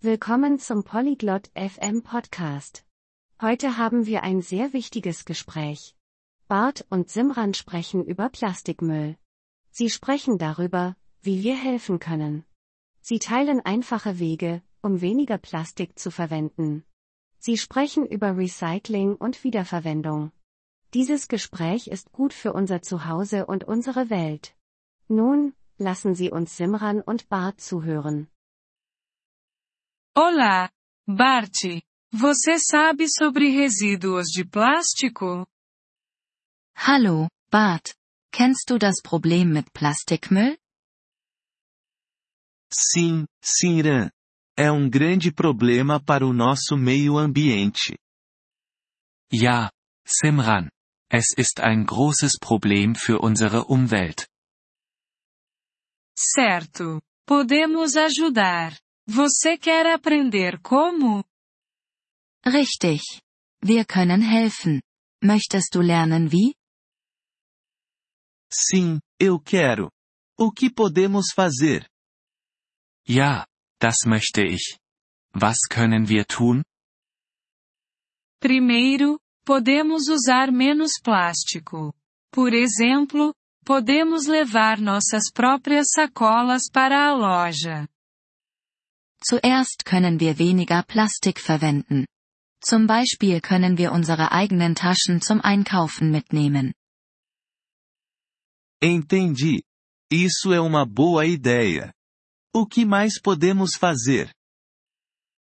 Willkommen zum Polyglot FM Podcast. Heute haben wir ein sehr wichtiges Gespräch. Bart und Simran sprechen über Plastikmüll. Sie sprechen darüber, wie wir helfen können. Sie teilen einfache Wege, um weniger Plastik zu verwenden. Sie sprechen über Recycling und Wiederverwendung. Dieses Gespräch ist gut für unser Zuhause und unsere Welt. Nun, lassen Sie uns Simran und Bart zuhören. Olá, Bart. Você sabe sobre resíduos de plástico? Hallo, Bart. Kennst du das Problem mit Plastikmüll? Sim, Simran. É um grande problema para o nosso meio ambiente. Ja, Simran. Es ist ein großes Problem für unsere Umwelt. Certo. Podemos ajudar. Você quer aprender como? Richtig. Wir können helfen. Möchtest du lernen wie? Sim, eu quero. O que podemos fazer? Ja, das möchte ich. Was können wir tun? Primeiro, podemos usar menos plástico. Por exemplo, podemos levar nossas próprias sacolas para a loja. Zuerst können wir weniger Plastik verwenden. Zum Beispiel können wir unsere eigenen Taschen zum Einkaufen mitnehmen. Entendi. Isso é uma boa ideia. O que mais podemos fazer?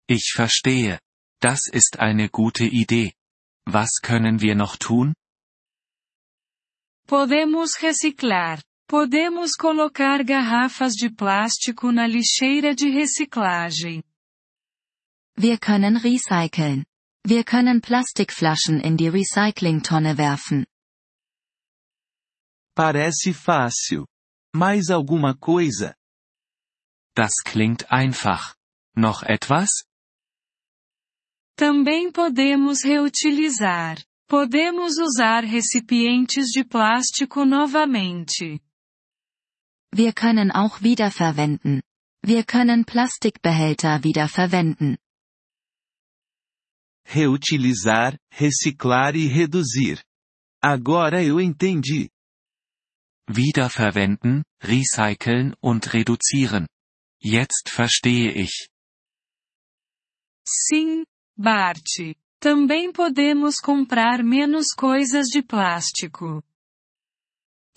Ich verstehe. Das ist eine gute Idee. Was können wir noch tun? Podemos reciclar. Podemos colocar garrafas de plástico na lixeira de reciclagem. Wir können recyceln. Wir können Plastikflaschen in die Recyclingtonne werfen. Parece fácil. Mais alguma coisa? Das klingt einfach. Noch etwas? Também podemos reutilizar. Podemos usar recipientes de plástico novamente. Wir können auch wiederverwenden. Wir können Plastikbehälter wiederverwenden. Reutilizar, reciclar e reduzir. Agora eu entendi. Wiederverwenden, recyceln und reduzieren. Jetzt verstehe ich. Sim, Bart. Também podemos comprar menos coisas de plástico.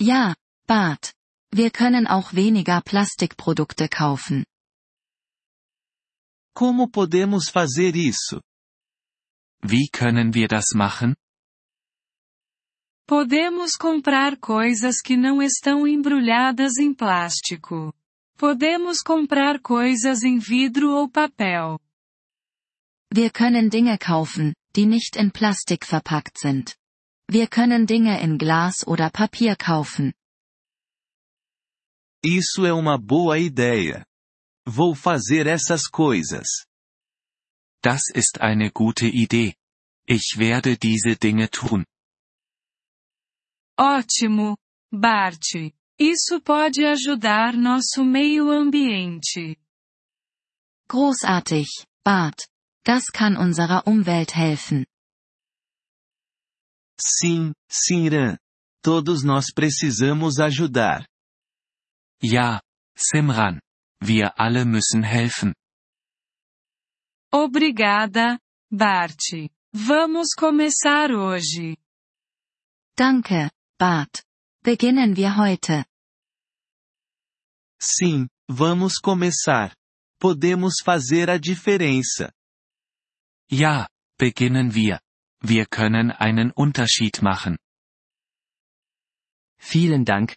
Ja, Bart. Wir können auch weniger Plastikprodukte kaufen. Como podemos fazer isso? Wie können wir das machen? Podemos comprar coisas que não estão embrulhadas em plástico. Podemos comprar coisas em vidro ou papel. Wir können Dinge kaufen, die nicht in Plastik verpackt sind. Wir können Dinge in Glas oder Papier kaufen. Isso é uma boa ideia. Vou fazer essas coisas. Das ist eine gute Idee. Ich werde diese Dinge tun. Ótimo, Bart. Isso pode ajudar nosso meio ambiente. Großartig, Bart. Das kann unserer Umwelt helfen. Sim, Simran. Todos nós precisamos ajudar. Ja, Simran. Wir alle müssen helfen. Obrigada, Bart. Vamos começar hoje. Danke, Bart. Beginnen wir heute. Sim, vamos começar. Podemos fazer a diferença. Ja, beginnen wir. Wir können einen Unterschied machen. Vielen Dank,